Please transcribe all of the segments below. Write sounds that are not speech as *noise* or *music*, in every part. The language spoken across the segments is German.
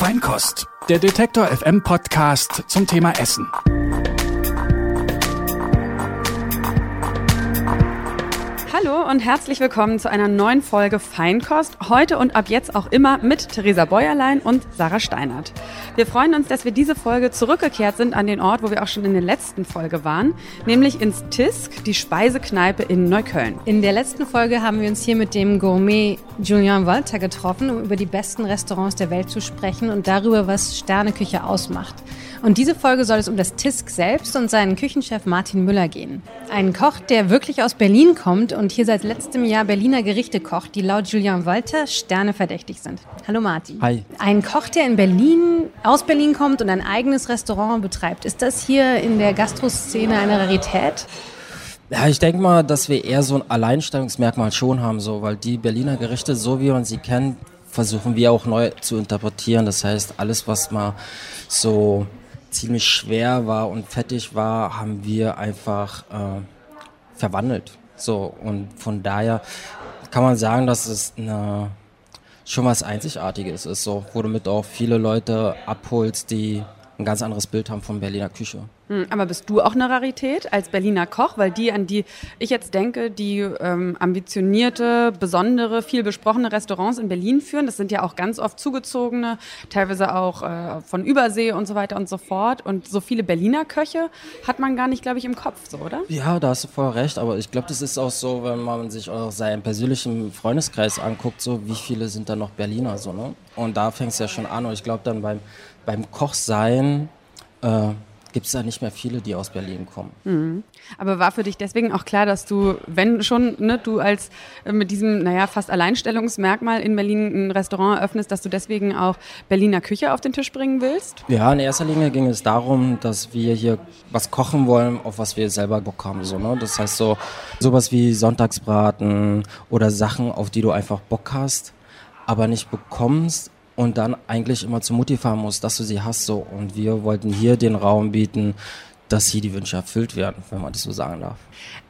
Feinkost, der Detektor FM Podcast zum Thema Essen. Hallo und herzlich willkommen zu einer neuen Folge Feinkost. Heute und ab jetzt auch immer mit Theresa Bäuerlein und Sarah Steinert. Wir freuen uns, dass wir diese Folge zurückgekehrt sind an den Ort, wo wir auch schon in der letzten Folge waren, nämlich ins Tisk, die Speisekneipe in Neukölln. In der letzten Folge haben wir uns hier mit dem Gourmet Julien Walter getroffen, um über die besten Restaurants der Welt zu sprechen und darüber, was Sterneküche ausmacht. Und diese Folge soll es um das Tisk selbst und seinen Küchenchef Martin Müller gehen. Ein Koch, der wirklich aus Berlin kommt und hier seit letztem Jahr Berliner Gerichte kocht, die laut Julian Walter Sterne verdächtig sind. Hallo Martin. Hi. Ein Koch, der in Berlin, aus Berlin kommt und ein eigenes Restaurant betreibt. Ist das hier in der Gastroszene eine Rarität? Ja, ich denke mal, dass wir eher so ein Alleinstellungsmerkmal schon haben, so, weil die Berliner Gerichte, so wie man sie kennt, versuchen wir auch neu zu interpretieren. Das heißt, alles, was mal so ziemlich schwer war und fettig war, haben wir einfach äh, verwandelt. So, und von daher kann man sagen, dass es eine, schon was Einzigartiges ist, so, wo du mit auch viele Leute abholst, die ein ganz anderes Bild haben von Berliner Küche. Hm, aber bist du auch eine Rarität als Berliner Koch? Weil die, an die ich jetzt denke, die ähm, ambitionierte, besondere, viel besprochene Restaurants in Berlin führen, das sind ja auch ganz oft zugezogene, teilweise auch äh, von Übersee und so weiter und so fort. Und so viele Berliner Köche hat man gar nicht, glaube ich, im Kopf, so, oder? Ja, da hast du voll recht. Aber ich glaube, das ist auch so, wenn man sich auch seinen persönlichen Freundeskreis anguckt, so wie viele sind da noch Berliner, so, ne? Und da fängt es ja schon an. Und ich glaube, dann beim, beim Kochsein, äh, gibt es da nicht mehr viele, die aus Berlin kommen. Mhm. Aber war für dich deswegen auch klar, dass du, wenn schon, ne, du als äh, mit diesem, naja, fast Alleinstellungsmerkmal in Berlin ein Restaurant eröffnest, dass du deswegen auch Berliner Küche auf den Tisch bringen willst? Ja, in erster Linie ging es darum, dass wir hier was kochen wollen, auf was wir selber Bock haben. So, ne? Das heißt so sowas wie Sonntagsbraten oder Sachen, auf die du einfach Bock hast, aber nicht bekommst und dann eigentlich immer zu Mutti fahren musst, dass du sie hast. So. Und wir wollten hier den Raum bieten, dass hier die Wünsche erfüllt werden, wenn man das so sagen darf.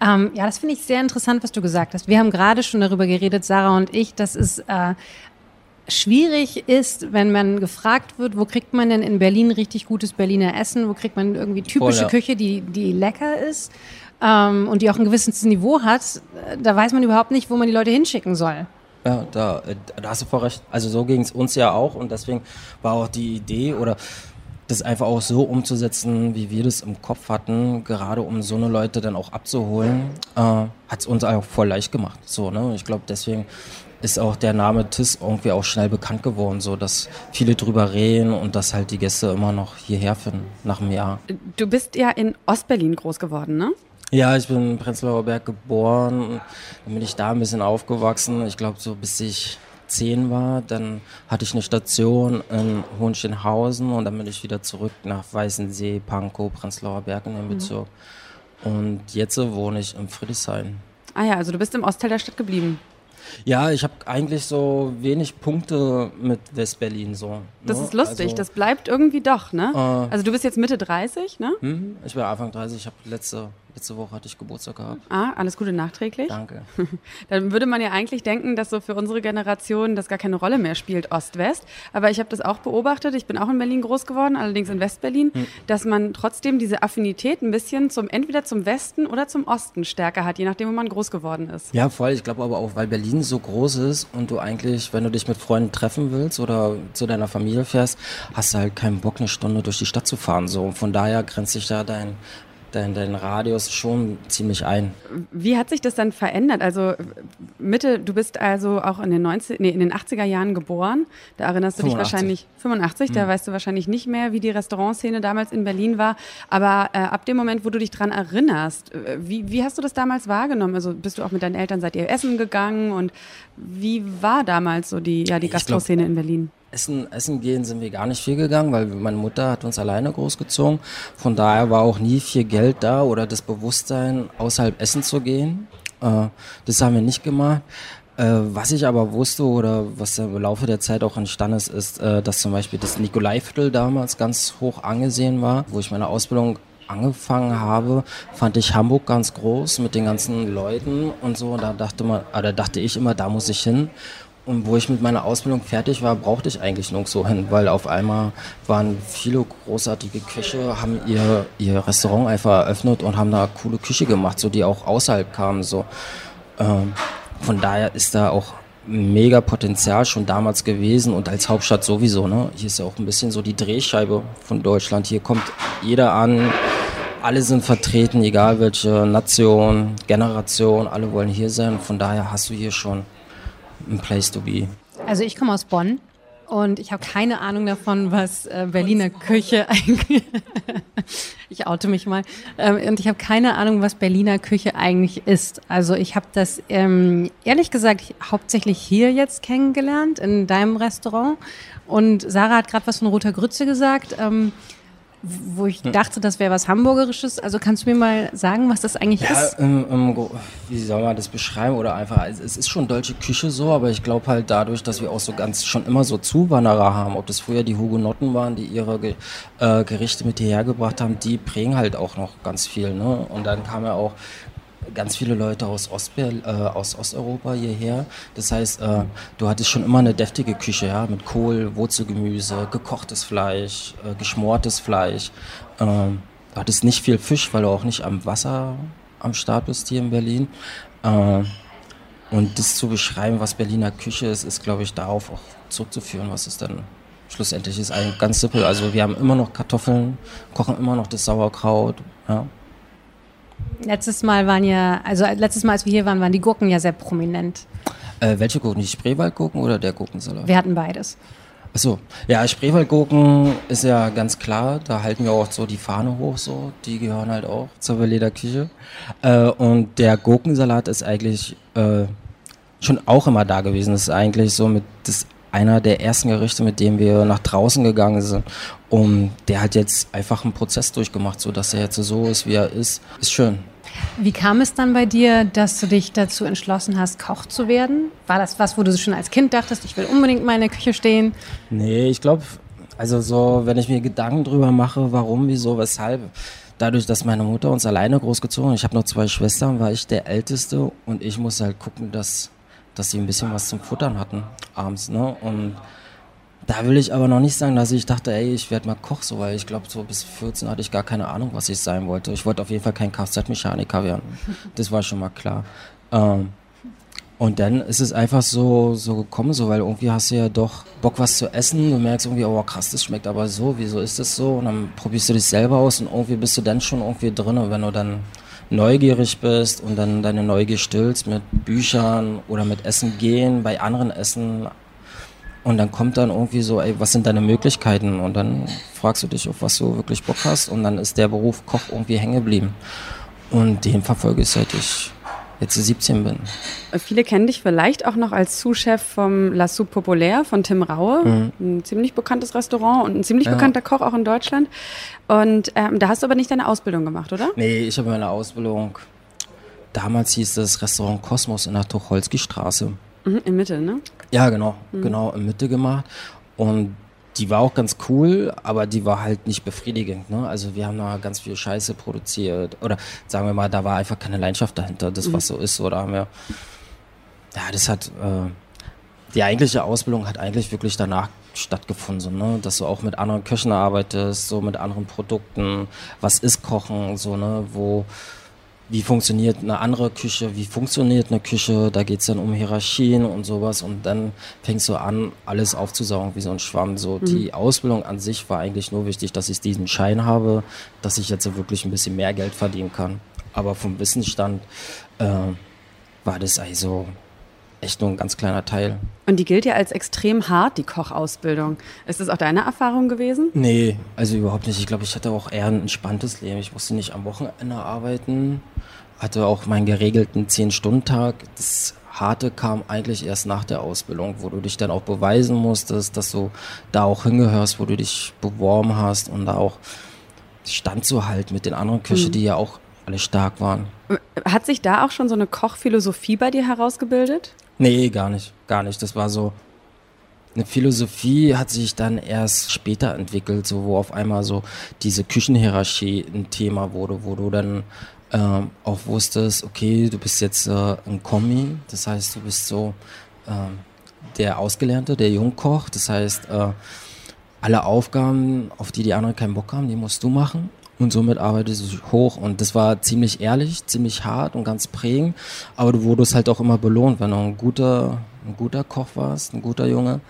Ähm, ja, das finde ich sehr interessant, was du gesagt hast. Wir haben gerade schon darüber geredet, Sarah und ich, dass es äh, schwierig ist, wenn man gefragt wird, wo kriegt man denn in Berlin richtig gutes Berliner Essen, wo kriegt man irgendwie typische Voll, ja. Küche, die, die lecker ist ähm, und die auch ein gewisses Niveau hat, da weiß man überhaupt nicht, wo man die Leute hinschicken soll. Ja, da, äh, da hast du voll recht. Also so ging es uns ja auch und deswegen war auch die Idee oder das einfach auch so umzusetzen, wie wir das im Kopf hatten, gerade um so eine Leute dann auch abzuholen, äh, hat es uns auch voll leicht gemacht. So, ne? Ich glaube, deswegen ist auch der Name TIS irgendwie auch schnell bekannt geworden, so dass viele drüber reden und dass halt die Gäste immer noch hierher finden nach einem Jahr. Du bist ja in Ostberlin groß geworden, ne? Ja, ich bin in Prenzlauer Berg geboren, dann bin ich da ein bisschen aufgewachsen. Ich glaube, so bis ich zehn war, dann hatte ich eine Station in Hohenschönhausen und dann bin ich wieder zurück nach Weißensee, Pankow, Prenzlauer Berg in dem mhm. Bezirk. Und jetzt wohne ich in Friedrichshain. Ah ja, also du bist im Ostteil der Stadt geblieben. Ja, ich habe eigentlich so wenig Punkte mit Westberlin so. Ne? Das ist lustig, also, das bleibt irgendwie doch, ne? Äh, also du bist jetzt Mitte 30, ne? Hm, ich bin Anfang 30, ich habe letzte Letzte Woche hatte ich Geburtstag gehabt. Ah, alles Gute nachträglich. Danke. *laughs* Dann würde man ja eigentlich denken, dass so für unsere Generation das gar keine Rolle mehr spielt, Ost-West. Aber ich habe das auch beobachtet. Ich bin auch in Berlin groß geworden, allerdings in West-Berlin, hm. dass man trotzdem diese Affinität ein bisschen zum entweder zum Westen oder zum Osten stärker hat, je nachdem, wo man groß geworden ist. Ja, voll. Ich glaube aber auch, weil Berlin so groß ist und du eigentlich, wenn du dich mit Freunden treffen willst oder zu deiner Familie fährst, hast du halt keinen Bock, eine Stunde durch die Stadt zu fahren. So. Und von daher grenzt sich da dein dein, dein Radius schon ziemlich ein. Wie hat sich das dann verändert? Also Mitte, du bist also auch in den, 90, nee, in den 80er Jahren geboren. Da erinnerst du 85. dich wahrscheinlich, 85, mhm. da weißt du wahrscheinlich nicht mehr, wie die Restaurantszene damals in Berlin war. Aber äh, ab dem Moment, wo du dich daran erinnerst, äh, wie, wie hast du das damals wahrgenommen? Also bist du auch mit deinen Eltern, seid ihr essen gegangen? Und wie war damals so die, ja, die Gastroszene in Berlin? Essen, essen gehen sind wir gar nicht viel gegangen, weil meine Mutter hat uns alleine großgezogen. Von daher war auch nie viel Geld da oder das Bewusstsein, außerhalb essen zu gehen. Äh, das haben wir nicht gemacht. Äh, was ich aber wusste oder was im Laufe der Zeit auch entstanden ist, ist, äh, dass zum Beispiel das Nikolaiviertel damals ganz hoch angesehen war, wo ich meine Ausbildung angefangen habe, fand ich Hamburg ganz groß mit den ganzen Leuten und so. Und da dachte man, oder dachte ich immer, da muss ich hin. Und wo ich mit meiner Ausbildung fertig war, brauchte ich eigentlich nirgendwo hin, weil auf einmal waren viele großartige Köche, haben ihr, ihr Restaurant einfach eröffnet und haben da coole Küche gemacht, so die auch außerhalb kamen. So. Ähm, von daher ist da auch mega Potenzial schon damals gewesen und als Hauptstadt sowieso. Ne? Hier ist ja auch ein bisschen so die Drehscheibe von Deutschland. Hier kommt jeder an, alle sind vertreten, egal welche Nation, Generation, alle wollen hier sein. Von daher hast du hier schon ein Place to be. Also ich komme aus Bonn und ich habe keine Ahnung davon, was äh, Berliner Küche *laughs* eigentlich. ich oute mich mal. Ähm, und ich habe keine Ahnung, was Berliner Küche eigentlich ist. Also ich habe das ähm, ehrlich gesagt hauptsächlich hier jetzt kennengelernt in deinem Restaurant. Und Sarah hat gerade was von roter Grütze gesagt. Ähm, wo ich dachte, das wäre was Hamburgerisches. Also kannst du mir mal sagen, was das eigentlich ja, ist? Ähm, ähm, wie soll man das beschreiben? Oder einfach, es ist schon deutsche Küche so, aber ich glaube halt dadurch, dass wir auch so ganz schon immer so Zuwanderer haben, ob das früher die Hugenotten waren, die ihre äh, Gerichte mit hierher gebracht haben, die prägen halt auch noch ganz viel. Ne? Und dann kam ja auch ganz viele Leute aus, Ostberl, äh, aus Osteuropa hierher. Das heißt, äh, du hattest schon immer eine deftige Küche, ja, mit Kohl, Wurzelgemüse, gekochtes Fleisch, äh, geschmortes Fleisch. Ähm, du hattest nicht viel Fisch, weil du auch nicht am Wasser am Start bist hier in Berlin. Äh, und das zu beschreiben, was Berliner Küche ist, ist, glaube ich, darauf auch zurückzuführen, was es dann schlussendlich ist. Eigentlich ganz simpel. Also wir haben immer noch Kartoffeln, kochen immer noch das Sauerkraut. Ja. Letztes Mal waren ja, also letztes Mal, als wir hier waren, waren die Gurken ja sehr prominent. Äh, welche Gurken? Die Spreewaldgurken oder der Gurkensalat? Wir hatten beides. Achso, ja, Spreewaldgurken ist ja ganz klar, da halten wir auch so die Fahne hoch, so, die gehören halt auch zur Berliner Küche. Äh, und der Gurkensalat ist eigentlich äh, schon auch immer da gewesen. Das ist eigentlich so mit das einer der ersten Gerichte, mit dem wir nach draußen gegangen sind. Und der hat jetzt einfach einen Prozess durchgemacht, so dass er jetzt so ist, wie er ist. Ist schön. Wie kam es dann bei dir, dass du dich dazu entschlossen hast, Koch zu werden? War das was, wo du schon als Kind dachtest, ich will unbedingt mal in der Küche stehen? Nee, ich glaube, also so, wenn ich mir Gedanken drüber mache, warum, wieso, weshalb, dadurch, dass meine Mutter uns alleine großgezogen hat, ich habe noch zwei Schwestern, war ich der Älteste und ich musste halt gucken, dass dass sie ein bisschen was zum Futtern hatten abends. Ne? Und da will ich aber noch nicht sagen, dass ich dachte, ey, ich werde mal Koch, so, weil ich glaube, so bis 14 hatte ich gar keine Ahnung, was ich sein wollte. Ich wollte auf jeden Fall kein Kfz-Mechaniker werden. Das war schon mal klar. Ähm, und dann ist es einfach so, so gekommen, so, weil irgendwie hast du ja doch Bock, was zu essen. Du merkst irgendwie, oh krass, das schmeckt aber so, wieso ist das so? Und dann probierst du dich selber aus und irgendwie bist du dann schon irgendwie drin. Wenn du dann neugierig bist und dann deine Neugier stillst mit Büchern oder mit Essen gehen, bei anderen Essen. Und dann kommt dann irgendwie so, ey, was sind deine Möglichkeiten? Und dann fragst du dich, auf was du wirklich Bock hast. Und dann ist der Beruf Koch irgendwie hängen geblieben. Und den verfolge ich seit ich jetzt 17 bin. Viele kennen dich vielleicht auch noch als Sous-Chef vom La Soupe Populaire von Tim Raue, mhm. ein ziemlich bekanntes Restaurant und ein ziemlich ja. bekannter Koch auch in Deutschland. Und ähm, da hast du aber nicht deine Ausbildung gemacht, oder? Nee, ich habe meine Ausbildung, damals hieß das Restaurant Kosmos in der Tucholsky-Straße. Mhm, in Mitte, ne? Ja, genau, mhm. genau, in Mitte gemacht. Und die war auch ganz cool, aber die war halt nicht befriedigend. Ne? Also wir haben da ganz viel Scheiße produziert. Oder sagen wir mal, da war einfach keine Leidenschaft dahinter, das was mhm. so ist. Oder haben wir. Ja, das hat. Äh, die eigentliche Ausbildung hat eigentlich wirklich danach stattgefunden, so, ne? dass du auch mit anderen Köchen arbeitest, so mit anderen Produkten, was ist Kochen, so, ne, wo wie funktioniert eine andere Küche, wie funktioniert eine Küche, da geht es dann um Hierarchien und sowas und dann fängst du an, alles aufzusaugen wie so ein Schwamm. So mhm. die Ausbildung an sich war eigentlich nur wichtig, dass ich diesen Schein habe, dass ich jetzt wirklich ein bisschen mehr Geld verdienen kann. Aber vom Wissensstand äh, war das also echt nur ein ganz kleiner Teil. Und die gilt ja als extrem hart, die Kochausbildung. Ist das auch deine Erfahrung gewesen? Nee, also überhaupt nicht. Ich glaube, ich hatte auch eher ein entspanntes Leben. Ich musste nicht am Wochenende arbeiten, hatte auch meinen geregelten 10-Stunden-Tag. Das Harte kam eigentlich erst nach der Ausbildung, wo du dich dann auch beweisen musstest, dass du da auch hingehörst, wo du dich beworben hast und da auch standzuhalten mit den anderen Köchen, mhm. die ja auch alle stark waren. Hat sich da auch schon so eine Kochphilosophie bei dir herausgebildet? Nee, gar nicht, gar nicht. Das war so, eine Philosophie hat sich dann erst später entwickelt, so wo auf einmal so diese Küchenhierarchie ein Thema wurde, wo du dann ähm, auch wusstest, okay, du bist jetzt äh, ein Kommi, das heißt, du bist so ähm, der Ausgelernte, der Jungkoch. Das heißt, äh, alle Aufgaben, auf die die anderen keinen Bock haben, die musst du machen. Und somit arbeitest du hoch. Und das war ziemlich ehrlich, ziemlich hart und ganz prägend. Aber du wurdest halt auch immer belohnt, wenn du ein guter, ein guter Koch warst, ein guter Junge,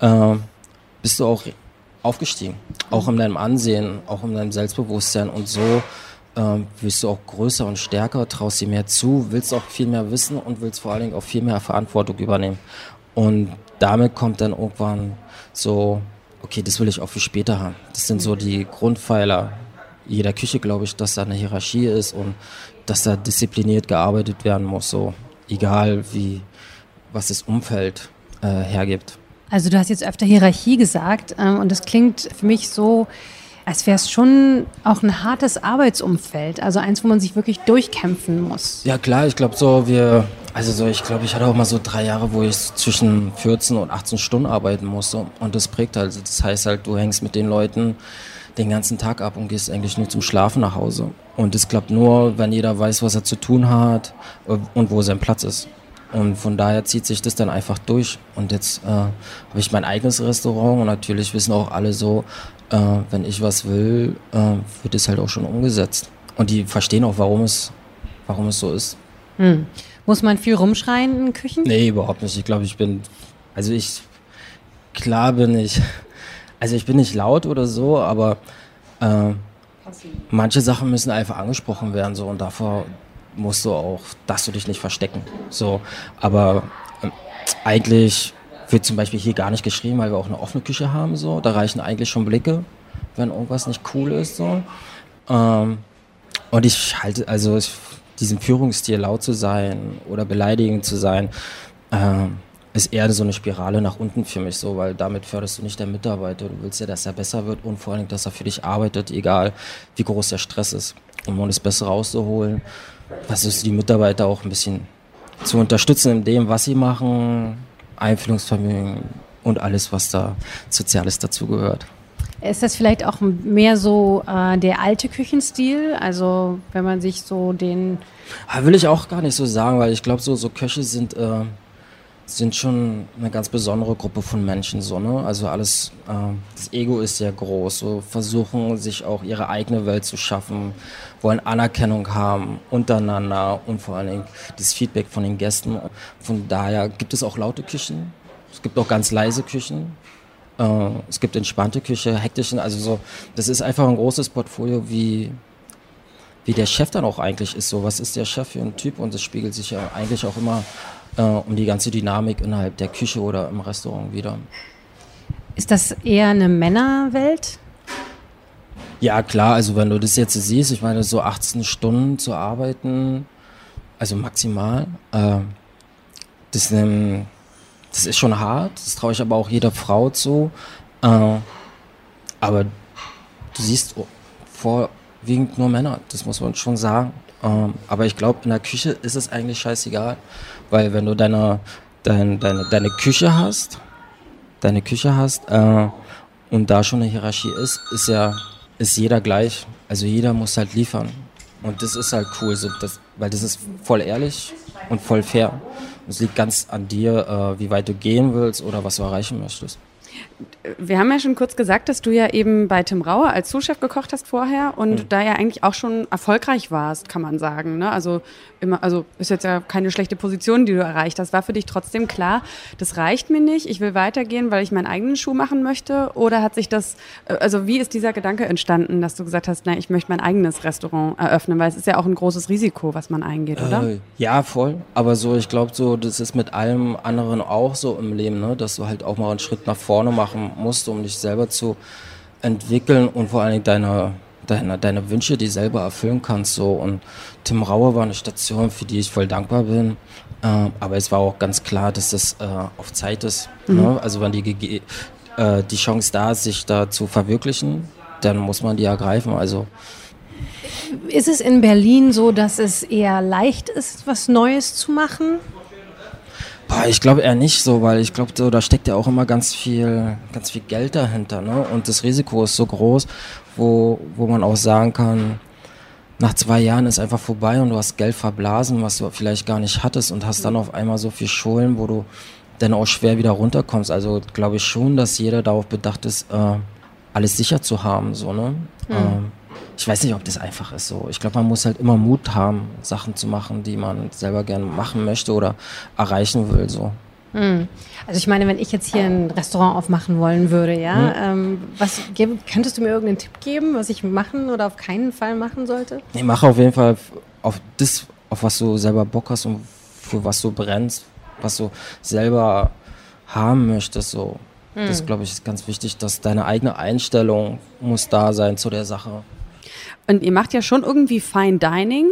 äh, bist du auch aufgestiegen. Auch in deinem Ansehen, auch in deinem Selbstbewusstsein. Und so ähm, wirst du auch größer und stärker, traust dir mehr zu, willst auch viel mehr wissen und willst vor allen Dingen auch viel mehr Verantwortung übernehmen. Und damit kommt dann irgendwann so, okay, das will ich auch für später haben. Das sind so die Grundpfeiler jeder Küche, glaube ich, dass da eine Hierarchie ist und dass da diszipliniert gearbeitet werden muss, so egal wie, was das Umfeld äh, hergibt. Also du hast jetzt öfter Hierarchie gesagt äh, und das klingt für mich so, als wäre es schon auch ein hartes Arbeitsumfeld, also eins, wo man sich wirklich durchkämpfen muss. Ja klar, ich glaube so, wir, also so, ich glaube, ich hatte auch mal so drei Jahre, wo ich zwischen 14 und 18 Stunden arbeiten musste und das prägt halt, das heißt halt, du hängst mit den Leuten den ganzen Tag ab und gehst eigentlich nur zum Schlafen nach Hause. Und das klappt nur, wenn jeder weiß, was er zu tun hat und wo sein Platz ist. Und von daher zieht sich das dann einfach durch. Und jetzt äh, habe ich mein eigenes Restaurant und natürlich wissen auch alle so, äh, wenn ich was will, äh, wird es halt auch schon umgesetzt. Und die verstehen auch, warum es, warum es so ist. Hm. Muss man viel rumschreien in Küchen? Nee, überhaupt nicht. Ich glaube, ich bin, also ich, klar bin ich, also ich bin nicht laut oder so, aber äh, manche Sachen müssen einfach angesprochen werden so und davor musst du auch, darfst du dich nicht verstecken. So, aber äh, eigentlich wird zum Beispiel hier gar nicht geschrieben, weil wir auch eine offene Küche haben. So. Da reichen eigentlich schon Blicke, wenn irgendwas nicht cool ist. So. Ähm, und ich halte, also ich, diesen Führungsstil laut zu sein oder beleidigend zu sein, ähm, ist eher so eine Spirale nach unten für mich so, weil damit förderst du nicht den Mitarbeiter. Du willst ja, dass er besser wird und vor allem, dass er für dich arbeitet, egal wie groß der Stress ist. Um das Bessere rauszuholen, versuchst du die Mitarbeiter auch ein bisschen zu unterstützen in dem, was sie machen, Einfühlungsvermögen und alles, was da Soziales dazugehört. Ist das vielleicht auch mehr so äh, der alte Küchenstil? Also wenn man sich so den... Ah, will ich auch gar nicht so sagen, weil ich glaube, so, so Köche sind... Äh, sind schon eine ganz besondere Gruppe von Menschen so ne? Also alles äh, das Ego ist sehr groß. So versuchen sich auch ihre eigene Welt zu schaffen wollen Anerkennung haben untereinander und vor allen Dingen das Feedback von den Gästen. Von daher gibt es auch laute Küchen. Es gibt auch ganz leise Küchen. Äh, es gibt entspannte Küche hektischen also so das ist einfach ein großes Portfolio wie wie der Chef dann auch eigentlich ist. So was ist der Chef für ein Typ? Und das spiegelt sich ja eigentlich auch immer äh, um die ganze Dynamik innerhalb der Küche oder im Restaurant wieder. Ist das eher eine Männerwelt? Ja, klar, also wenn du das jetzt siehst, ich meine, so 18 Stunden zu arbeiten, also maximal, äh, das, ähm, das ist schon hart, das traue ich aber auch jeder Frau zu. Äh, aber du siehst vorwiegend nur Männer, das muss man schon sagen. Ähm, aber ich glaube, in der Küche ist es eigentlich scheißegal. Weil wenn du deine, dein, deine, deine Küche hast, deine Küche hast äh, und da schon eine Hierarchie ist, ist ja ist jeder gleich. Also jeder muss halt liefern. Und das ist halt cool, so das, weil das ist voll ehrlich und voll fair. Es liegt ganz an dir, äh, wie weit du gehen willst oder was du erreichen möchtest. Wir haben ja schon kurz gesagt, dass du ja eben bei Tim Rauer als Zuschef gekocht hast vorher und mhm. da ja eigentlich auch schon erfolgreich warst, kann man sagen. Ne? Also immer, also ist jetzt ja keine schlechte Position, die du erreicht hast. War für dich trotzdem klar, das reicht mir nicht, ich will weitergehen, weil ich meinen eigenen Schuh machen möchte? Oder hat sich das, äh, also wie ist dieser Gedanke entstanden, dass du gesagt hast, na, ich möchte mein eigenes Restaurant eröffnen, weil es ist ja auch ein großes Risiko, was man eingeht, oder? Äh, ja, voll. Aber so, ich glaube so, das ist mit allem anderen auch so im Leben, ne? dass du halt auch mal einen Schritt nach vorne machen musst, um dich selber zu entwickeln und vor allen Dingen deine deine, deine Wünsche, die selber erfüllen kannst. So. Und Tim Rauer war eine Station, für die ich voll dankbar bin. Äh, aber es war auch ganz klar, dass das äh, auf Zeit ist. Mhm. Ne? Also wenn die, äh, die Chance da ist, sich da zu verwirklichen, dann muss man die ergreifen. Also ist es in Berlin so, dass es eher leicht ist, was Neues zu machen? Boah, ich glaube eher nicht so, weil ich glaube, so, da steckt ja auch immer ganz viel, ganz viel Geld dahinter, ne? Und das Risiko ist so groß, wo, wo man auch sagen kann, nach zwei Jahren ist einfach vorbei und du hast Geld verblasen, was du vielleicht gar nicht hattest und hast dann auf einmal so viel Schulden, wo du dann auch schwer wieder runterkommst. Also glaube ich schon, dass jeder darauf bedacht ist, äh, alles sicher zu haben. So, ne? Mhm. Ähm, ich weiß nicht, ob das einfach ist so. Ich glaube, man muss halt immer Mut haben, Sachen zu machen, die man selber gerne machen möchte oder erreichen will. So. Hm. Also ich meine, wenn ich jetzt hier ein Restaurant aufmachen wollen würde, ja, hm. ähm, was könntest du mir irgendeinen Tipp geben, was ich machen oder auf keinen Fall machen sollte? Ich mache auf jeden Fall auf das, auf was du selber Bock hast und für was du brennst, was du selber haben möchtest. So. Hm. Das glaube ich ist ganz wichtig, dass deine eigene Einstellung muss da sein zu der Sache. Und ihr macht ja schon irgendwie Fine Dining.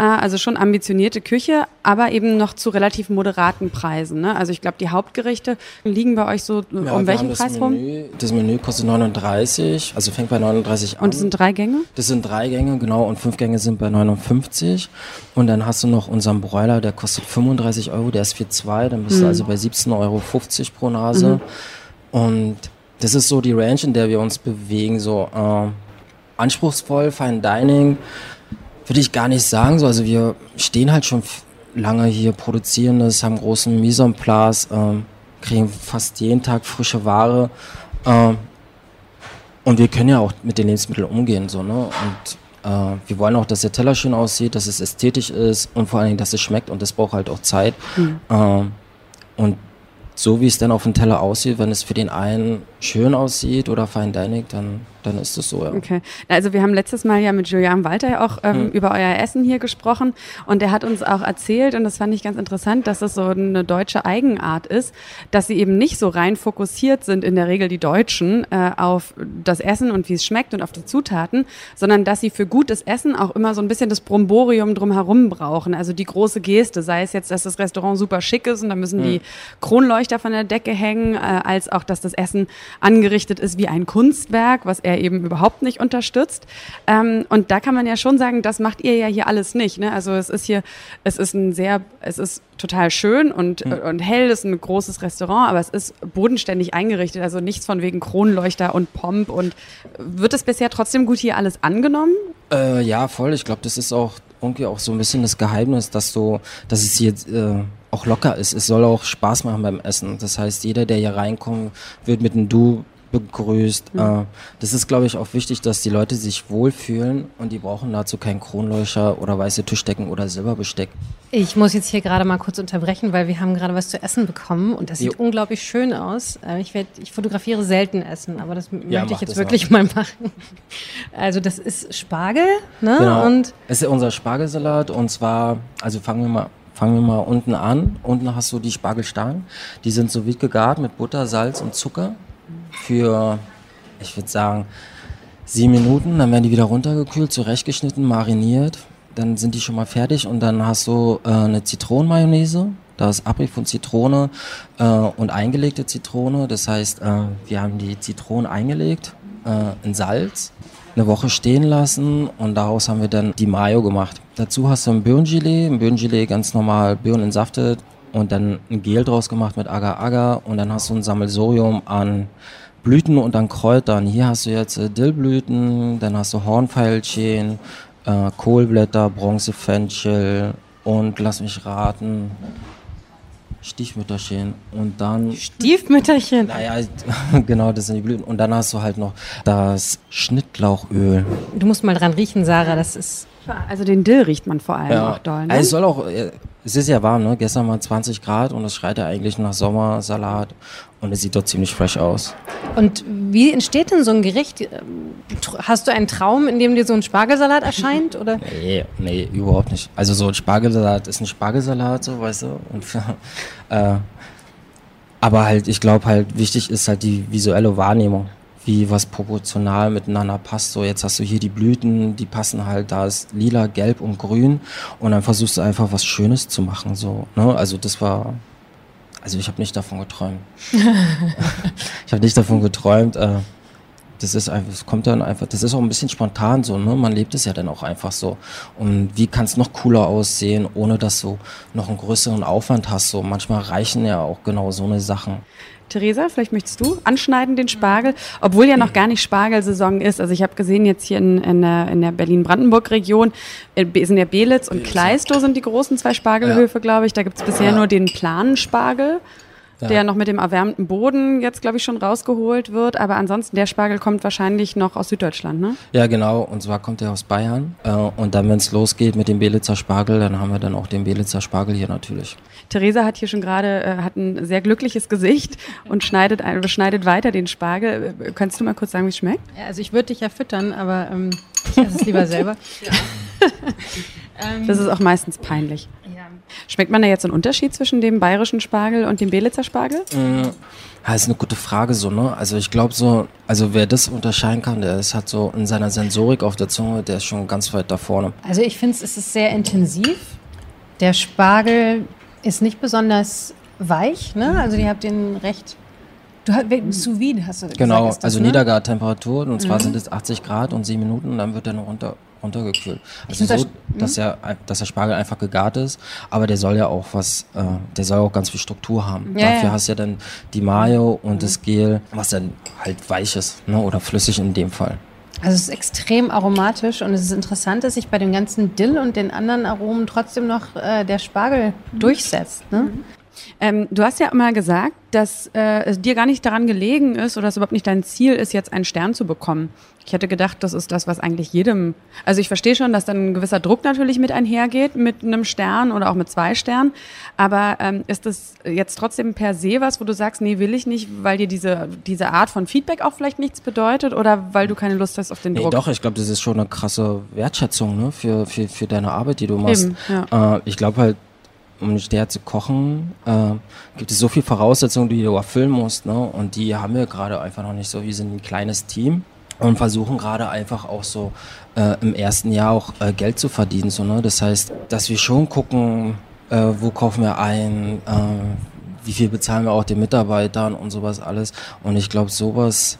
Äh, also schon ambitionierte Küche, aber eben noch zu relativ moderaten Preisen. Ne? Also ich glaube, die Hauptgerichte liegen bei euch so ja, um welchen Preis Menü, rum? Das Menü kostet 39, also fängt bei 39 an. Und das sind drei Gänge? Das sind drei Gänge, genau, und fünf Gänge sind bei 59. Und dann hast du noch unseren Broiler, der kostet 35 Euro, der ist für zwei, dann bist mhm. du also bei 17,50 Euro pro Nase. Mhm. Und das ist so die Range, in der wir uns bewegen, so äh, anspruchsvoll, Fine Dining würde ich gar nicht sagen. So, also wir stehen halt schon lange hier, produzieren das, haben großen Mise en place, ähm, kriegen fast jeden Tag frische Ware. Ähm, und wir können ja auch mit den Lebensmitteln umgehen. So, ne? Und äh, wir wollen auch, dass der Teller schön aussieht, dass es ästhetisch ist und vor allen Dingen, dass es schmeckt. Und das braucht halt auch Zeit. Mhm. Ähm, und so wie es dann auf dem Teller aussieht, wenn es für den einen schön aussieht oder fein dining, dann, dann ist es so, ja. Okay. Also wir haben letztes Mal ja mit Julian Walter auch ähm, hm. über euer Essen hier gesprochen und er hat uns auch erzählt, und das fand ich ganz interessant, dass es so eine deutsche Eigenart ist, dass sie eben nicht so rein fokussiert sind, in der Regel die Deutschen, äh, auf das Essen und wie es schmeckt und auf die Zutaten, sondern dass sie für gutes Essen auch immer so ein bisschen das Bromborium drumherum brauchen, also die große Geste, sei es jetzt, dass das Restaurant super schick ist und da müssen hm. die Kronleuchter von der Decke hängen, äh, als auch, dass das Essen angerichtet ist wie ein Kunstwerk, was er eben überhaupt nicht unterstützt. Ähm, und da kann man ja schon sagen, das macht ihr ja hier alles nicht. Ne? Also es ist hier, es ist ein sehr, es ist total schön und, mhm. und hell, es ist ein großes Restaurant, aber es ist bodenständig eingerichtet, also nichts von wegen Kronleuchter und Pomp. Und wird es bisher trotzdem gut hier alles angenommen? Äh, ja, voll. Ich glaube, das ist auch irgendwie auch so ein bisschen das Geheimnis, dass du, dass es hier äh, auch locker ist. Es soll auch Spaß machen beim Essen. Das heißt, jeder, der hier reinkommt, wird mit einem Du begrüßt. Mhm. das ist, glaube ich, auch wichtig, dass die Leute sich wohlfühlen und die brauchen dazu keinen Kronleuchter oder weiße Tischdecken oder Silberbesteck. Ich muss jetzt hier gerade mal kurz unterbrechen, weil wir haben gerade was zu essen bekommen und das sieht jo. unglaublich schön aus. Äh, ich, werd, ich fotografiere selten Essen, aber das ja, möchte ich jetzt wirklich mal. mal machen. *laughs* Also das ist Spargel, ne? Genau. Und es ist unser Spargelsalat und zwar, also fangen wir mal Fangen wir mal unten an. Unten hast du die Spargelstangen. Die sind so wie gegart mit Butter, Salz und Zucker. Für, ich würde sagen, sieben Minuten. Dann werden die wieder runtergekühlt, zurechtgeschnitten, mariniert. Dann sind die schon mal fertig und dann hast du äh, eine Zitronenmayonnaise. Da ist Abrieb von Zitrone äh, und eingelegte Zitrone. Das heißt, äh, wir haben die Zitronen eingelegt äh, in Salz eine Woche stehen lassen und daraus haben wir dann die Mayo gemacht. Dazu hast du ein Birnengelee, ein Birnengelee ganz normal, Birnen entsaftet und dann ein Gel draus gemacht mit Agar-Agar und dann hast du ein Sammelsorium an Blüten und an Kräutern. Hier hast du jetzt äh, Dillblüten, dann hast du Hornfeilchen, äh, Kohlblätter, Bronzefenchel und lass mich raten, Stiefmütterchen und dann. Stiefmütterchen? Naja, *laughs* genau, das sind die Blüten. Und dann hast du halt noch das Schnittlauchöl. Du musst mal dran riechen, Sarah, das ist. Also den Dill riecht man vor allem ja. auch doll. Ne? Also es soll auch, es ist ja warm, ne? Gestern mal 20 Grad und es schreit ja eigentlich nach Sommersalat und es sieht doch ziemlich fresh aus. Und wie entsteht denn so ein Gericht? Hast du einen Traum, in dem dir so ein Spargelsalat erscheint? Oder? *laughs* Nee, nee, überhaupt nicht. Also so ein Spargelsalat ist ein Spargelsalat, so weißt du. Und, *laughs* äh, aber halt, ich glaube halt, wichtig ist halt die visuelle Wahrnehmung wie was proportional miteinander passt. So, jetzt hast du hier die Blüten, die passen halt, da ist lila, gelb und grün und dann versuchst du einfach was Schönes zu machen. So, ne? Also das war, also ich habe nicht davon geträumt. *laughs* ich habe nicht davon geträumt. Äh, das ist einfach, es kommt dann einfach, das ist auch ein bisschen spontan so, ne? Man lebt es ja dann auch einfach so. Und wie kann es noch cooler aussehen, ohne dass du noch einen größeren Aufwand hast? So, manchmal reichen ja auch genau so eine Sachen. Theresa, vielleicht möchtest du anschneiden den Spargel, obwohl ja noch gar nicht Spargelsaison ist. Also ich habe gesehen, jetzt hier in, in der, in der Berlin-Brandenburg-Region äh, sind ja Belitz und Kleistow sind die großen zwei Spargelhöfe, ja. glaube ich. Da gibt es bisher nur den Planenspargel. Ja. der noch mit dem erwärmten Boden jetzt, glaube ich, schon rausgeholt wird. Aber ansonsten, der Spargel kommt wahrscheinlich noch aus Süddeutschland, ne? Ja, genau. Und zwar kommt er aus Bayern. Äh, und dann, wenn es losgeht mit dem Belitzer Spargel, dann haben wir dann auch den Belitzer Spargel hier natürlich. Theresa hat hier schon gerade, äh, hat ein sehr glückliches Gesicht und schneidet, beschneidet weiter den Spargel. Äh, kannst du mal kurz sagen, wie es schmeckt? Ja, also ich würde dich ja füttern, aber ähm, ich esse es lieber *laughs* selber. *laughs* das ist auch meistens peinlich. Ja. Schmeckt man da jetzt einen Unterschied zwischen dem bayerischen Spargel und dem Belitzer Spargel? Mhm. Das ist eine gute Frage so, ne? Also ich glaube so, also wer das unterscheiden kann, der ist halt so in seiner Sensorik auf der Zunge, der ist schon ganz weit da vorne. Also ich finde es ist sehr intensiv. Der Spargel ist nicht besonders weich, ne? Also ihr habt den recht Du hast sous vide hast du Genau, gesagt, das, also ne? Niedergartemperatur und zwar mhm. sind es 80 Grad und 7 Minuten und dann wird er noch runter runtergekühlt. Also so, dass, er, dass der Spargel einfach gegart ist, aber der soll ja auch was, äh, der soll auch ganz viel Struktur haben. Ja, Dafür ja. hast du ja dann die Mayo und mhm. das Gel, was dann halt weich ist, ne? oder flüssig in dem Fall. Also es ist extrem aromatisch und es ist interessant, dass sich bei dem ganzen Dill und den anderen Aromen trotzdem noch äh, der Spargel mhm. durchsetzt. Ne? Mhm. Ähm, du hast ja immer gesagt, dass äh, es dir gar nicht daran gelegen ist oder es überhaupt nicht dein Ziel ist, jetzt einen Stern zu bekommen. Ich hätte gedacht, das ist das, was eigentlich jedem. Also ich verstehe schon, dass dann ein gewisser Druck natürlich mit einhergeht, mit einem Stern oder auch mit zwei Sternen. Aber ähm, ist das jetzt trotzdem per se was, wo du sagst, nee, will ich nicht, weil dir diese, diese Art von Feedback auch vielleicht nichts bedeutet oder weil du keine Lust hast auf den Druck? Nee, doch, ich glaube, das ist schon eine krasse Wertschätzung ne, für, für, für deine Arbeit, die du machst. Eben, ja. äh, ich glaube halt, um nicht der zu kochen, äh, gibt es so viele Voraussetzungen, die du erfüllen musst. Ne? Und die haben wir gerade einfach noch nicht so. Wir sind ein kleines Team und versuchen gerade einfach auch so äh, im ersten Jahr auch äh, Geld zu verdienen. So, ne? Das heißt, dass wir schon gucken, äh, wo kaufen wir ein, äh, wie viel bezahlen wir auch den Mitarbeitern und sowas alles. Und ich glaube, sowas,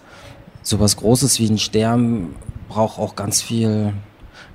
sowas Großes wie ein Stern braucht auch ganz viel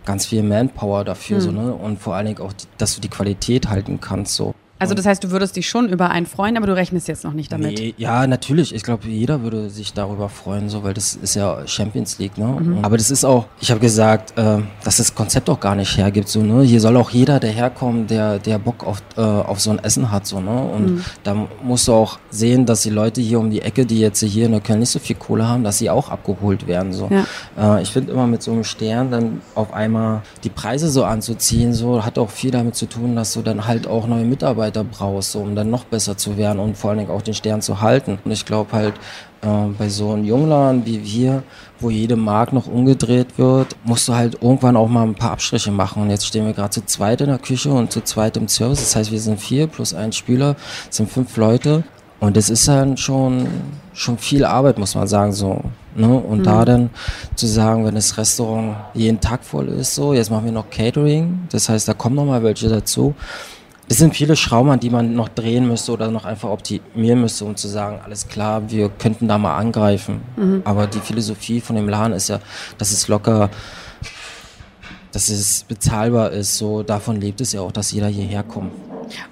ganz viel Manpower dafür, mhm. so, ne? Und vor allen Dingen auch, dass du die Qualität halten kannst, so. Also das heißt, du würdest dich schon über einen freuen, aber du rechnest jetzt noch nicht damit. Nee, ja, natürlich. Ich glaube, jeder würde sich darüber freuen, so, weil das ist ja Champions League. Ne? Mhm. Aber das ist auch, ich habe gesagt, äh, dass das Konzept auch gar nicht hergibt. So, ne? Hier soll auch jeder, der herkommt, der, der Bock auf, äh, auf so ein Essen hat. So, ne? Und mhm. da musst du auch sehen, dass die Leute hier um die Ecke, die jetzt hier in der Köln nicht so viel Kohle haben, dass sie auch abgeholt werden. So. Ja. Äh, ich finde immer mit so einem Stern dann auf einmal die Preise so anzuziehen, so hat auch viel damit zu tun, dass du dann halt auch neue Mitarbeiter Mitarbeiter brauchst, so, um dann noch besser zu werden und vor allen Dingen auch den Stern zu halten. Und ich glaube halt, äh, bei so einem Jungladen wie wir, wo jede Mark noch umgedreht wird, musst du halt irgendwann auch mal ein paar Abstriche machen. Und jetzt stehen wir gerade zu zweit in der Küche und zu zweit im Service. Das heißt, wir sind vier plus ein Spieler, sind fünf Leute. Und das ist dann schon, schon viel Arbeit, muss man sagen, so. Ne? Und mhm. da dann zu sagen, wenn das Restaurant jeden Tag voll ist, so, jetzt machen wir noch Catering. Das heißt, da kommen noch mal welche dazu. Es sind viele Schrauben, an die man noch drehen müsste oder noch einfach optimieren müsste, um zu sagen, alles klar, wir könnten da mal angreifen. Mhm. Aber die Philosophie von dem Laden ist ja, dass es locker, dass es bezahlbar ist. So davon lebt es ja auch, dass jeder hierher kommt.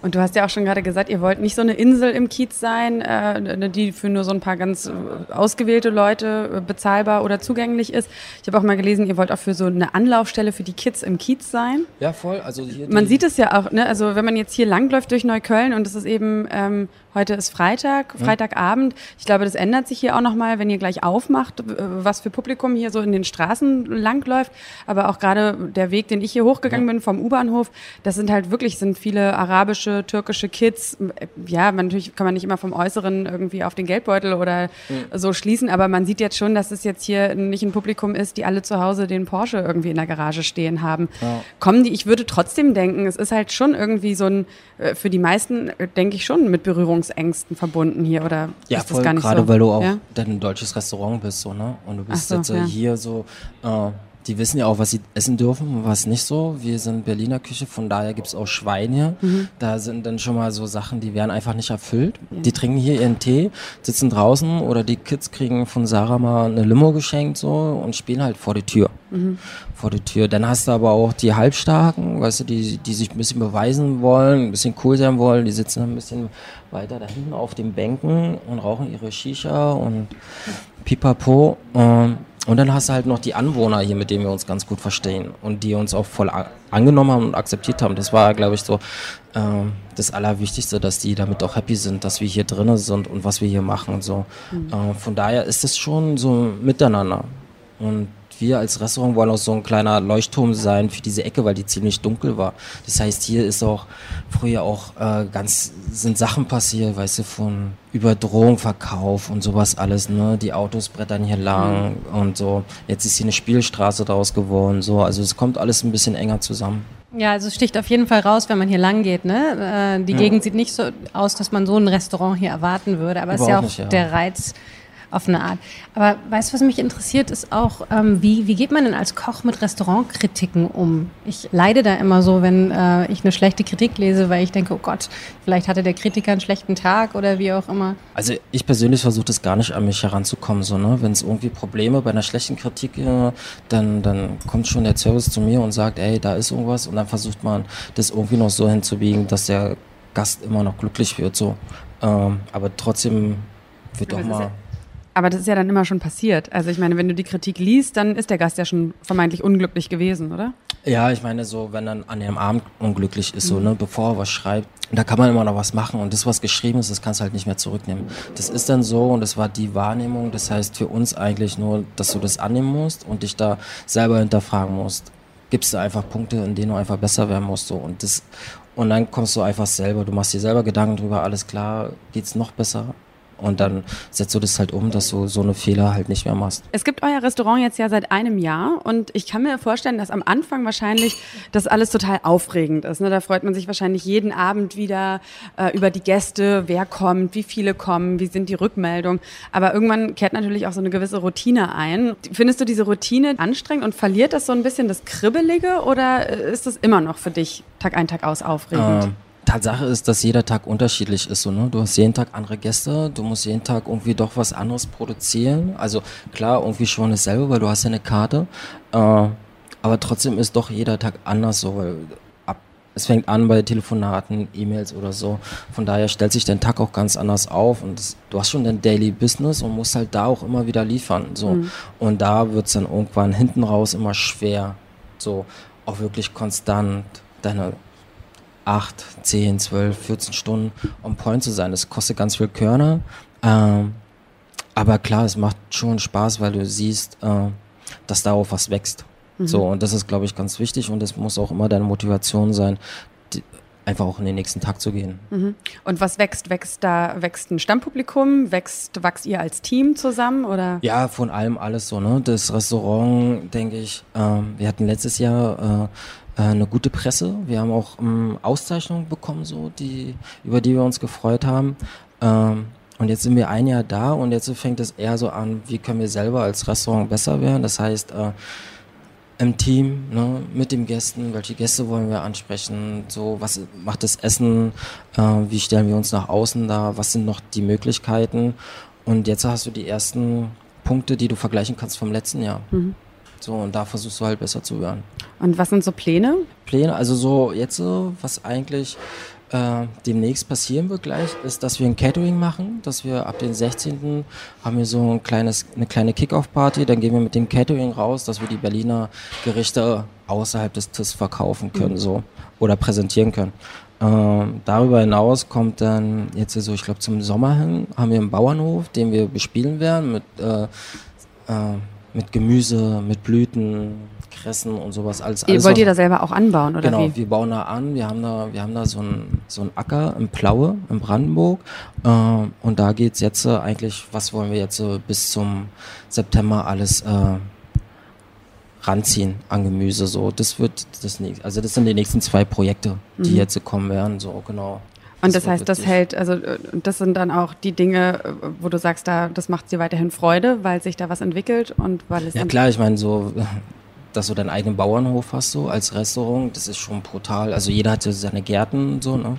Und du hast ja auch schon gerade gesagt, ihr wollt nicht so eine Insel im Kiez sein, äh, die für nur so ein paar ganz äh, ausgewählte Leute äh, bezahlbar oder zugänglich ist. Ich habe auch mal gelesen, ihr wollt auch für so eine Anlaufstelle für die Kids im Kiez sein. Ja, voll. Also man sieht es ja auch, ne? also wenn man jetzt hier langläuft durch Neukölln und es ist eben ähm, Heute ist Freitag, Freitagabend. Ich glaube, das ändert sich hier auch nochmal, wenn ihr gleich aufmacht, was für Publikum hier so in den Straßen langläuft. Aber auch gerade der Weg, den ich hier hochgegangen ja. bin vom U-Bahnhof, das sind halt wirklich, sind viele arabische, türkische Kids. Ja, man, natürlich kann man nicht immer vom Äußeren irgendwie auf den Geldbeutel oder ja. so schließen, aber man sieht jetzt schon, dass es jetzt hier nicht ein Publikum ist, die alle zu Hause den Porsche irgendwie in der Garage stehen haben. Ja. Kommen die, ich würde trotzdem denken, es ist halt schon irgendwie so ein, äh, für die meisten, äh, denke ich schon, mit Berührung Berührungsängsten verbunden hier oder ja, ist voll, das gar nicht gerade so? weil du auch ja? dann ein deutsches Restaurant bist so ne und du bist so, jetzt ja. hier so äh, die wissen ja auch, was sie essen dürfen und was nicht so. Wir sind Berliner Küche, von daher gibt es auch Schwein hier. Mhm. Da sind dann schon mal so Sachen, die werden einfach nicht erfüllt. Ja. Die trinken hier ihren Tee, sitzen draußen oder die Kids kriegen von Sarah mal eine Limo geschenkt so und spielen halt vor die Tür. Mhm. Vor die Tür. Dann hast du aber auch die Halbstarken, weißt du, die, die sich ein bisschen beweisen wollen, ein bisschen cool sein wollen. Die sitzen ein bisschen weiter da hinten auf den Bänken und rauchen ihre Shisha und pipapo. Und Und dann hast du halt noch die Anwohner hier, mit denen wir uns ganz gut verstehen und die uns auch voll angenommen haben und akzeptiert haben. Das war, glaube ich, so äh, das Allerwichtigste, dass die damit auch happy sind, dass wir hier drinnen sind und was wir hier machen. Und so. Mhm. Äh, von daher ist es schon so miteinander. Und wir als Restaurant wollen auch so ein kleiner Leuchtturm sein für diese Ecke, weil die ziemlich dunkel war. Das heißt, hier ist auch früher auch äh, ganz sind Sachen passiert, weißt du, von Überdrohung, Verkauf und sowas alles, ne? Die Autos brettern hier lang mhm. und so. Jetzt ist hier eine Spielstraße draus geworden, so. Also es kommt alles ein bisschen enger zusammen. Ja, also es sticht auf jeden Fall raus, wenn man hier lang geht. Ne? Äh, die ja. Gegend sieht nicht so aus, dass man so ein Restaurant hier erwarten würde, aber es ist ja auch nicht, ja. der Reiz auf eine Art. Aber weißt du, was mich interessiert, ist auch, ähm, wie, wie geht man denn als Koch mit Restaurantkritiken um? Ich leide da immer so, wenn äh, ich eine schlechte Kritik lese, weil ich denke, oh Gott, vielleicht hatte der Kritiker einen schlechten Tag oder wie auch immer. Also ich persönlich versuche das gar nicht an mich heranzukommen, so, ne? Wenn es irgendwie Probleme bei einer schlechten Kritik, äh, dann, dann kommt schon der Service zu mir und sagt, ey, da ist irgendwas und dann versucht man das irgendwie noch so hinzubiegen, dass der Gast immer noch glücklich wird, so. Ähm, aber trotzdem wird doch mal aber das ist ja dann immer schon passiert. Also ich meine, wenn du die Kritik liest, dann ist der Gast ja schon vermeintlich unglücklich gewesen, oder? Ja, ich meine so, wenn dann an dem Abend unglücklich ist, mhm. so, ne, bevor er was schreibt, da kann man immer noch was machen und das, was geschrieben ist, das kannst du halt nicht mehr zurücknehmen. Das ist dann so und das war die Wahrnehmung, das heißt für uns eigentlich nur, dass du das annehmen musst und dich da selber hinterfragen musst. Gibst du einfach Punkte, in denen du einfach besser werden musst, so und das, und dann kommst du einfach selber, du machst dir selber Gedanken drüber, alles klar, geht's noch besser, und dann setzt du das halt um, dass du so eine Fehler halt nicht mehr machst. Es gibt euer Restaurant jetzt ja seit einem Jahr und ich kann mir vorstellen, dass am Anfang wahrscheinlich das alles total aufregend ist. Ne? Da freut man sich wahrscheinlich jeden Abend wieder äh, über die Gäste, wer kommt, wie viele kommen, wie sind die Rückmeldungen. Aber irgendwann kehrt natürlich auch so eine gewisse Routine ein. Findest du diese Routine anstrengend und verliert das so ein bisschen das Kribbelige oder äh, ist das immer noch für dich Tag ein, Tag aus aufregend? Ähm Tatsache ist, dass jeder Tag unterschiedlich ist. So, ne? Du hast jeden Tag andere Gäste, du musst jeden Tag irgendwie doch was anderes produzieren. Also klar, irgendwie schon dasselbe, weil du hast ja eine Karte. Äh, aber trotzdem ist doch jeder Tag anders so, weil ab, es fängt an bei Telefonaten, E-Mails oder so. Von daher stellt sich dein Tag auch ganz anders auf und das, du hast schon dein Daily Business und musst halt da auch immer wieder liefern. So. Mhm. Und da wird es dann irgendwann hinten raus immer schwer, so auch wirklich konstant deine 8, 10, 12, 14 Stunden on point zu sein. Das kostet ganz viel Körner. Ähm, aber klar, es macht schon Spaß, weil du siehst, äh, dass darauf was wächst. Mhm. So, und das ist, glaube ich, ganz wichtig und das muss auch immer deine Motivation sein, einfach auch in den nächsten Tag zu gehen. Mhm. Und was wächst? Wächst da, wächst ein Stammpublikum? Wächst, wächst ihr als Team zusammen oder? Ja, von allem alles so, ne? Das Restaurant, denke ich, ähm, wir hatten letztes Jahr äh, äh, eine gute Presse. Wir haben auch ähm, Auszeichnungen bekommen, so die über die wir uns gefreut haben. Ähm, und jetzt sind wir ein Jahr da und jetzt fängt es eher so an, wie können wir selber als Restaurant besser werden. Das heißt, äh, im Team, ne, mit den Gästen, welche Gäste wollen wir ansprechen, so was macht das Essen, äh, wie stellen wir uns nach außen da, was sind noch die Möglichkeiten. Und jetzt hast du die ersten Punkte, die du vergleichen kannst vom letzten Jahr. Mhm. So, und da versuchst du halt besser zu werden. Und was sind so Pläne? Pläne, also so jetzt, was eigentlich äh, demnächst passieren wird gleich, ist, dass wir ein Catering machen, dass wir ab den 16. haben wir so ein kleines, eine kleine Kick-Off-Party, dann gehen wir mit dem Catering raus, dass wir die Berliner Gerichte außerhalb des TIS verkaufen können, mhm. so, oder präsentieren können. Ähm, darüber hinaus kommt dann jetzt so, ich glaube zum Sommer hin, haben wir einen Bauernhof, den wir bespielen werden mit äh, äh, mit Gemüse, mit Blüten, Kressen und sowas alles. alles wollt ihr da selber auch anbauen, oder genau, wie? wir bauen da an. Wir haben da, wir haben da so einen so einen Acker im Plaue, in Brandenburg. Äh, und da geht's jetzt äh, eigentlich, was wollen wir jetzt äh, bis zum September alles äh, ranziehen an Gemüse. So, das wird das nächste, also das sind die nächsten zwei Projekte, die mhm. jetzt kommen werden. So, genau. Und das, das heißt, das hält, also das sind dann auch die Dinge, wo du sagst, da das macht dir weiterhin Freude, weil sich da was entwickelt und weil es. Ja klar, ich meine so, dass du deinen eigenen Bauernhof hast so als Restaurant, das ist schon brutal. Also jeder hat ja seine Gärten so, ne?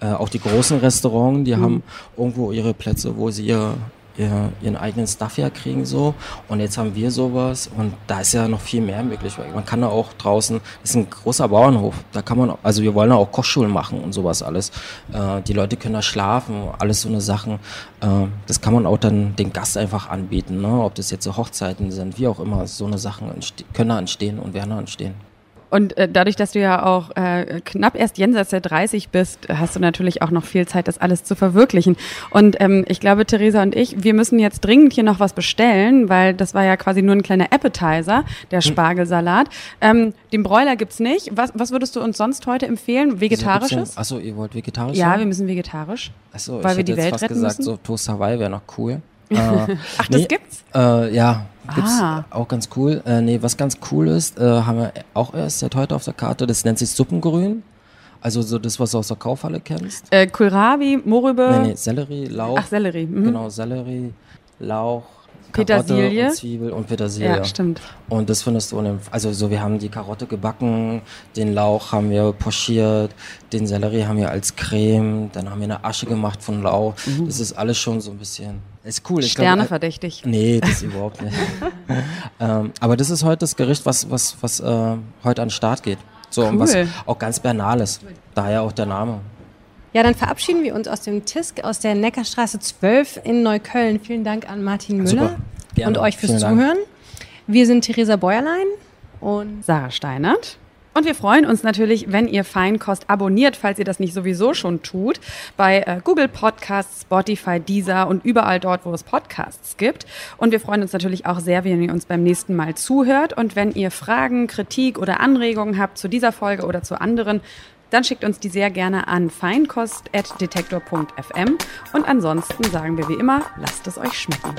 Äh, auch die großen Restaurants, die mhm. haben irgendwo ihre Plätze, wo sie ihr ihr, ihren eigenen Stuff ja kriegen so. Und jetzt haben wir sowas und da ist ja noch viel mehr möglich. Man kann da auch draußen, das ist ein großer Bauernhof, da kann man, also wir wollen da auch Kochschulen machen und sowas alles. Äh, die Leute können da schlafen, alles so eine Sachen. Äh, das kann man auch dann den Gast einfach anbieten, ne? ob das jetzt so Hochzeiten sind, wie auch immer, so eine Sachen können da entstehen und werden da entstehen. Und äh, dadurch, dass du ja auch äh, knapp erst jenseits der 30 bist, hast du natürlich auch noch viel Zeit, das alles zu verwirklichen. Und ähm, ich glaube, Theresa und ich, wir müssen jetzt dringend hier noch was bestellen, weil das war ja quasi nur ein kleiner Appetizer, der hm. Spargelsalat. Ähm, den Broiler gibt's nicht. Was, was würdest du uns sonst heute empfehlen? Vegetarisches? Achso, ihr wollt vegetarisch? Ja, wir müssen vegetarisch. Achso, weil ich wir die Welt fast retten gesagt, müssen. so Toast Hawaii wäre noch cool. *laughs* Äh, Ach, das nee, gibt's? Äh, ja, gibt's ah. auch ganz cool. Äh, nee, was ganz cool ist, äh, haben wir auch erst seit heute auf der Karte, das nennt sich Suppengrün. Also so das, was du aus der Kaufhalle kennst. Äh, Kohlrabi, Morübe. Nee, nee, Sellerie, Lauch. Ach, Sellerie. Mhm. Genau, Sellerie, Lauch, Petersilie. Und Zwiebel und Petersilie. Ja, stimmt. Und das findest du, dem, also so, wir haben die Karotte gebacken, den Lauch haben wir pochiert, den Sellerie haben wir als Creme, dann haben wir eine Asche gemacht von Lauch. Mhm. Das ist alles schon so ein bisschen, ist cool. Ich Sterne glaub, verdächtig. Nee, das überhaupt nicht. *laughs* ähm, aber das ist heute das Gericht, was, was, was äh, heute an den Start geht. So, cool. und was auch ganz Banales. Daher auch der Name. Ja, dann verabschieden wir uns aus dem TISK aus der Neckarstraße 12 in Neukölln. Vielen Dank an Martin Müller und euch fürs Vielen Zuhören. Dank. Wir sind Theresa Bäuerlein und Sarah Steinert. Und wir freuen uns natürlich, wenn ihr Feinkost abonniert, falls ihr das nicht sowieso schon tut, bei äh, Google Podcasts, Spotify, Deezer und überall dort, wo es Podcasts gibt. Und wir freuen uns natürlich auch sehr, wenn ihr uns beim nächsten Mal zuhört. Und wenn ihr Fragen, Kritik oder Anregungen habt zu dieser Folge oder zu anderen, dann schickt uns die sehr gerne an feinkost.detektor.fm und ansonsten sagen wir wie immer, lasst es euch schmecken.